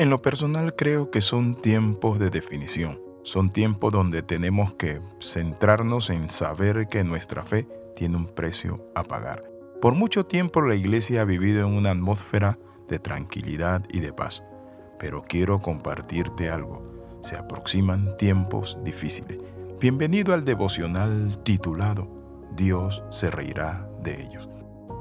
En lo personal creo que son tiempos de definición. Son tiempos donde tenemos que centrarnos en saber que nuestra fe tiene un precio a pagar. Por mucho tiempo la iglesia ha vivido en una atmósfera de tranquilidad y de paz. Pero quiero compartirte algo. Se aproximan tiempos difíciles. Bienvenido al devocional titulado Dios se reirá de ellos.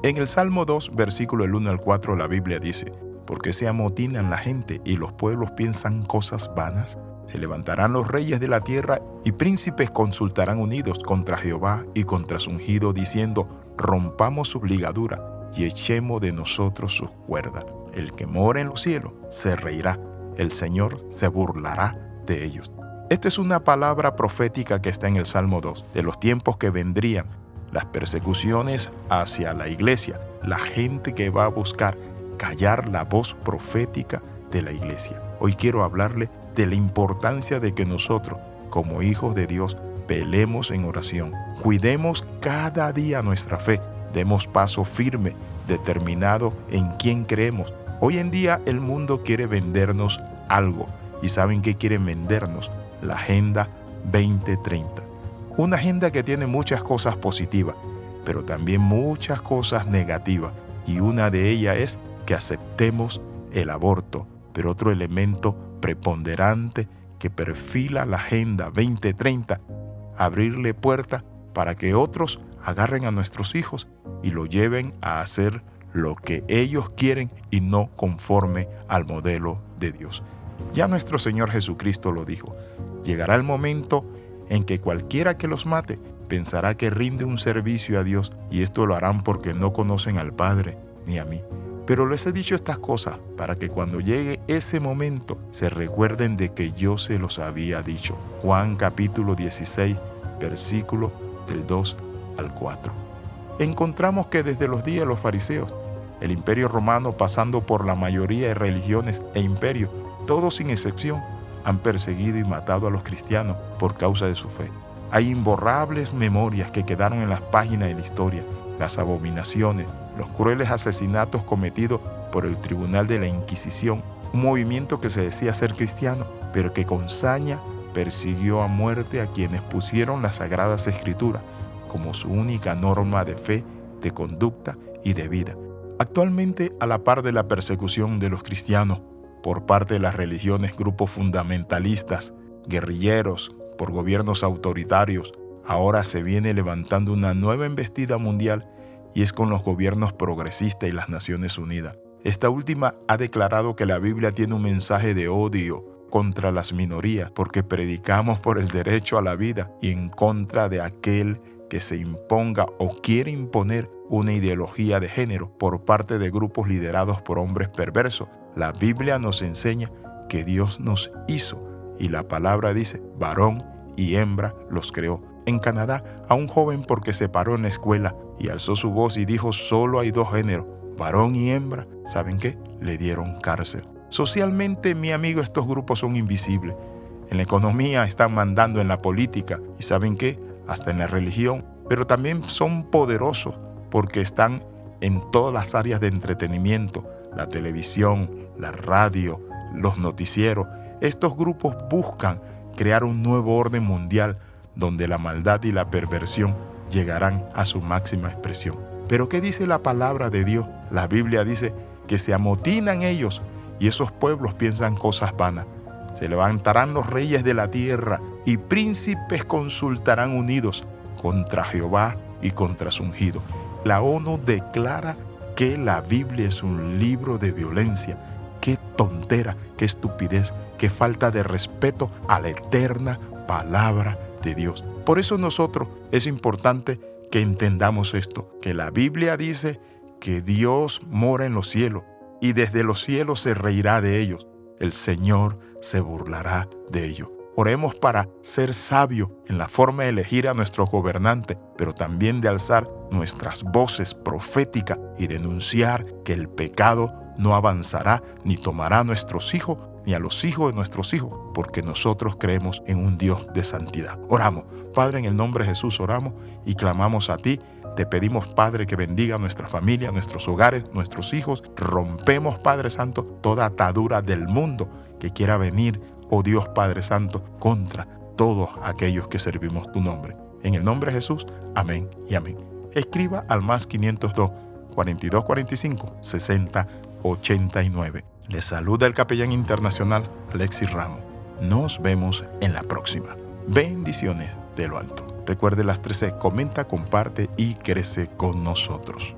En el Salmo 2, versículo 1 al 4, la Biblia dice, porque se amotinan la gente y los pueblos piensan cosas vanas. Se levantarán los reyes de la tierra y príncipes consultarán unidos contra Jehová y contra su ungido, diciendo, rompamos su ligadura y echemos de nosotros sus cuerdas. El que mora en los cielos se reirá, el Señor se burlará de ellos. Esta es una palabra profética que está en el Salmo 2, de los tiempos que vendrían, las persecuciones hacia la iglesia, la gente que va a buscar callar la voz profética de la iglesia. Hoy quiero hablarle de la importancia de que nosotros, como hijos de Dios, velemos en oración, cuidemos cada día nuestra fe, demos paso firme, determinado en quién creemos. Hoy en día el mundo quiere vendernos algo y saben qué quieren vendernos, la Agenda 2030. Una agenda que tiene muchas cosas positivas, pero también muchas cosas negativas y una de ellas es que aceptemos el aborto, pero otro elemento preponderante que perfila la Agenda 2030, abrirle puerta para que otros agarren a nuestros hijos y lo lleven a hacer lo que ellos quieren y no conforme al modelo de Dios. Ya nuestro Señor Jesucristo lo dijo, llegará el momento en que cualquiera que los mate pensará que rinde un servicio a Dios y esto lo harán porque no conocen al Padre ni a mí. Pero les he dicho estas cosas para que cuando llegue ese momento se recuerden de que yo se los había dicho. Juan capítulo 16, versículo del 2 al 4. Encontramos que desde los días de los fariseos, el imperio romano pasando por la mayoría de religiones e imperios, todos sin excepción, han perseguido y matado a los cristianos por causa de su fe. Hay imborrables memorias que quedaron en las páginas de la historia, las abominaciones, los crueles asesinatos cometidos por el Tribunal de la Inquisición, un movimiento que se decía ser cristiano, pero que con saña persiguió a muerte a quienes pusieron las sagradas escrituras como su única norma de fe, de conducta y de vida. Actualmente, a la par de la persecución de los cristianos por parte de las religiones, grupos fundamentalistas, guerrilleros, por gobiernos autoritarios, ahora se viene levantando una nueva embestida mundial y es con los gobiernos progresistas y las Naciones Unidas. Esta última ha declarado que la Biblia tiene un mensaje de odio contra las minorías porque predicamos por el derecho a la vida y en contra de aquel que se imponga o quiere imponer una ideología de género por parte de grupos liderados por hombres perversos. La Biblia nos enseña que Dios nos hizo y la palabra dice, varón y hembra los creó en Canadá a un joven porque se paró en la escuela y alzó su voz y dijo solo hay dos géneros, varón y hembra. ¿Saben qué? Le dieron cárcel. Socialmente, mi amigo, estos grupos son invisibles. En la economía están mandando en la política y ¿saben qué? Hasta en la religión. Pero también son poderosos porque están en todas las áreas de entretenimiento, la televisión, la radio, los noticieros. Estos grupos buscan crear un nuevo orden mundial donde la maldad y la perversión llegarán a su máxima expresión. Pero ¿qué dice la palabra de Dios? La Biblia dice que se amotinan ellos y esos pueblos piensan cosas vanas. Se levantarán los reyes de la tierra y príncipes consultarán unidos contra Jehová y contra su ungido. La ONU declara que la Biblia es un libro de violencia. Qué tontera, qué estupidez, qué falta de respeto a la eterna palabra Dios. Por eso nosotros es importante que entendamos esto, que la Biblia dice que Dios mora en los cielos y desde los cielos se reirá de ellos. El Señor se burlará de ellos. Oremos para ser sabio en la forma de elegir a nuestro gobernante, pero también de alzar nuestras voces proféticas y denunciar que el pecado no avanzará ni tomará a nuestros hijos ni a los hijos de nuestros hijos, porque nosotros creemos en un Dios de santidad. Oramos. Padre, en el nombre de Jesús oramos y clamamos a ti Te pedimos, Padre, que bendiga nuestra familia, nuestros hogares, nuestros hijos. Rompemos, Padre Santo, toda atadura del mundo que quiera venir, oh Dios Padre Santo, contra todos aquellos que servimos tu nombre. En el nombre de Jesús, amén y amén. Escriba al más 502 4245 60 89. Les saluda el capellán internacional Alexis Ramos. Nos vemos en la próxima. Bendiciones de lo alto. Recuerde las 13, comenta, comparte y crece con nosotros.